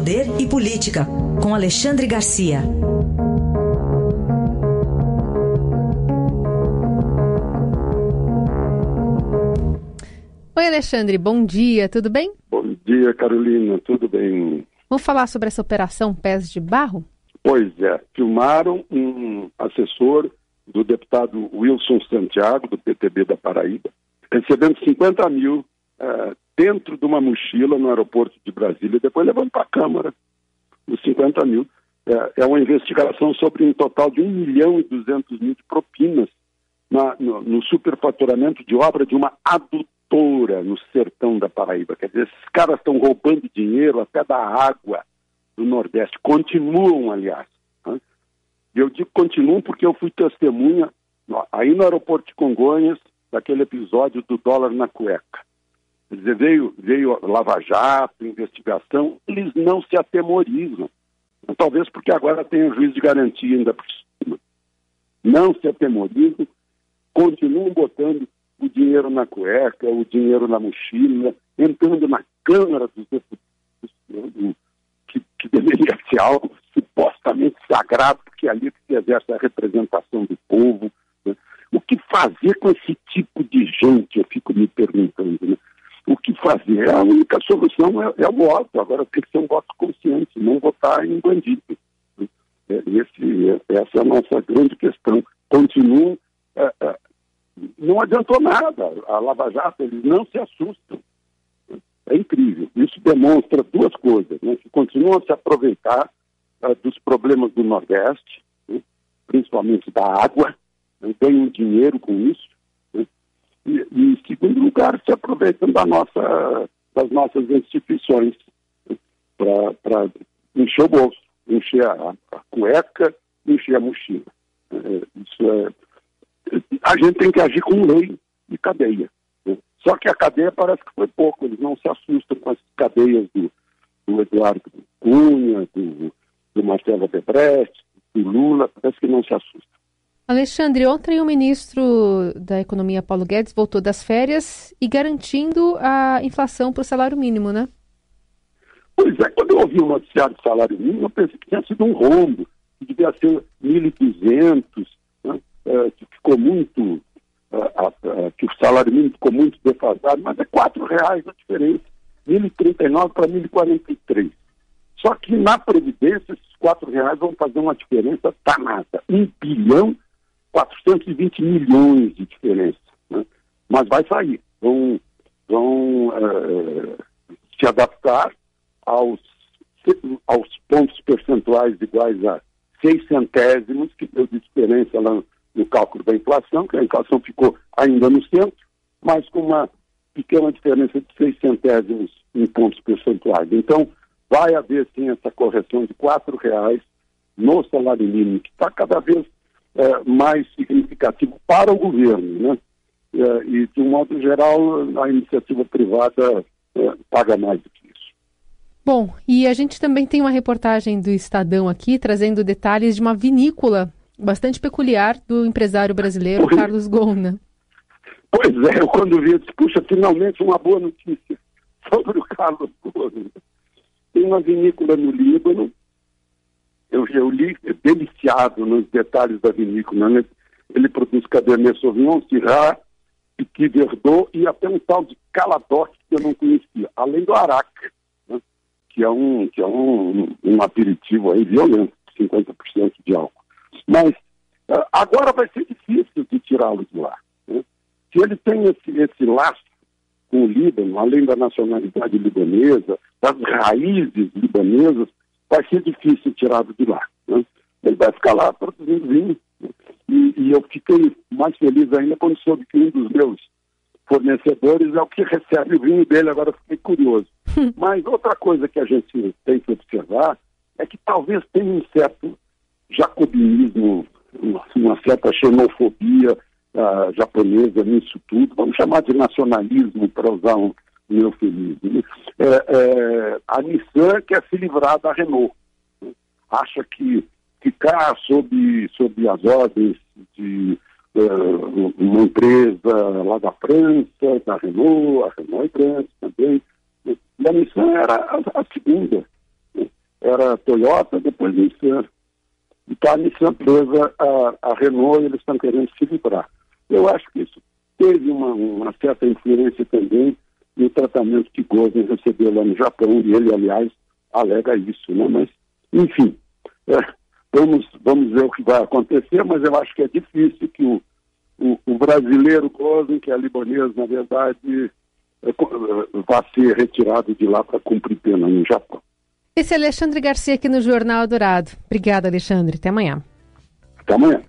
Poder e Política, com Alexandre Garcia. Oi, Alexandre, bom dia, tudo bem? Bom dia, Carolina, tudo bem? Vamos falar sobre essa operação Pés de Barro? Pois é, filmaram um assessor do deputado Wilson Santiago, do PTB da Paraíba, recebendo 50 mil uh, dentro de uma mochila no aeroporto de Brasília, depois a Câmara os 50 mil. É, é, uma investigação sobre um total de 1 milhão e 200 mil de propinas na, no, no superfaturamento de obra de uma adutora no sertão da Paraíba. Quer dizer, esses caras estão roubando dinheiro até da água do Nordeste. Continuam, aliás. Né? Eu digo continuam porque eu fui testemunha aí no aeroporto de Congonhas daquele episódio do dólar na cueca. Dizer, veio, veio Lava Jato, investigação, eles não se atemorizam. Talvez porque agora tem o juiz de garantia ainda por cima. Não se atemorizam, continuam botando o dinheiro na cueca, o dinheiro na mochila, entrando na Câmara dos Deputados, que, que deveria ser algo supostamente sagrado, porque é ali que se exerce a representação do povo. Né? O que fazer com esse tipo de gente, eu fico me perguntando. Né? O que fazer. A única solução é, é o voto. Agora tem que ser um voto consciente, não votar em bandido. É, esse, essa é a nossa grande questão. Continuam. É, é, não adiantou nada. A Lava Jato, eles não se assustam. É incrível. Isso demonstra duas coisas, né? que continuam a se aproveitar uh, dos problemas do Nordeste, né? principalmente da água, né? ganham dinheiro com isso, e, e, em segundo lugar, se da nossa, das nossas instituições para encher o bolso, encher a, a, cueca, encher a mochila. É, é, a gente tem que agir com lei e cadeia. Né? Só que a cadeia parece que foi pouco, eles não se assustam com as cadeias do, do Eduardo Cunha, do, do Marcelo Debrecht, do Lula, parece que não se assustam. Alexandre, ontem o ministro da Economia, Paulo Guedes, voltou das férias e garantindo a inflação para o salário mínimo, né? Pois é, quando eu ouvi o noticiário do salário mínimo, eu pensei que tinha sido um rombo, que devia ser 1.200, né? é, que ficou muito, é, que o salário mínimo ficou muito defasado, mas é R$ reais a diferença, 1.039 para 1.043. Só que na Previdência, esses R$ reais vão fazer uma diferença danada. Um bilhão 420 milhões de diferença. Né? Mas vai sair. Vão, vão é, se adaptar aos, aos pontos percentuais iguais a seis centésimos, que deu de diferença lá no cálculo da inflação, que a inflação ficou ainda no centro, mas com uma pequena diferença de seis centésimos em pontos percentuais. Então, vai haver sim essa correção de quatro reais no salário mínimo, que está cada vez é, mais significativo para o governo, né? É, e, de um modo geral, a iniciativa privada é, paga mais do que isso. Bom, e a gente também tem uma reportagem do Estadão aqui trazendo detalhes de uma vinícola bastante peculiar do empresário brasileiro pois, Carlos Gona. Pois é, eu quando vi, disse, puxa, finalmente uma boa notícia sobre o Carlos Gona. Tem uma vinícola no Líbano eu, eu li deliciado nos detalhes da vinícola. Né? Ele produz Cabernet Sauvignon, Syrah, Petit Verdot e até um tal de Caladoc que eu não conhecia, além do Arac, né? que é um que é um, um aperitivo aí violento, 50% de álcool. Mas uh, agora vai ser difícil de tirá-lo de lá. Né? Se ele tem esse, esse laço com o Líbano, além da nacionalidade libanesa, das raízes libanesas, vai ser difícil tirá-lo de lá. Né? Ele vai ficar lá produzindo vinho. Né? E, e, eu fiquei mais feliz ainda quando soube que um dos meus fornecedores é o que recebe o vinho dele, agora fiquei curioso. Mas outra coisa que a gente tem que observar é que talvez tenha um certo jacobinismo, uma certa xenofobia uh, japonesa nisso tudo, vamos chamar de nacionalismo para usar um, meu feliz. É, é, a Nissan quer se livrar da Renault. Acha que ficar sob, sob as ordens de uh, uma empresa lá da França, da Renault, a Renault é grande também, a Nissan era a, a segunda. era Toyota, depois Nissan. E está a Nissan presa a, a Renault e eles estão querendo se livrar. Eu acho que isso teve uma, uma certa influência também no tratamento que Gozen recebeu lá no Japão, e ele, aliás, alega isso, né? Mas, enfim, é, vamos, vamos ver o que vai acontecer, mas eu acho que é difícil que o, o, o brasileiro Gozen, que é libanês, na verdade, é, vá ser retirado de lá para cumprir pena no Japão. Esse é Alexandre Garcia aqui no Jornal Dourado. Obrigada, Alexandre. Até amanhã. Até amanhã.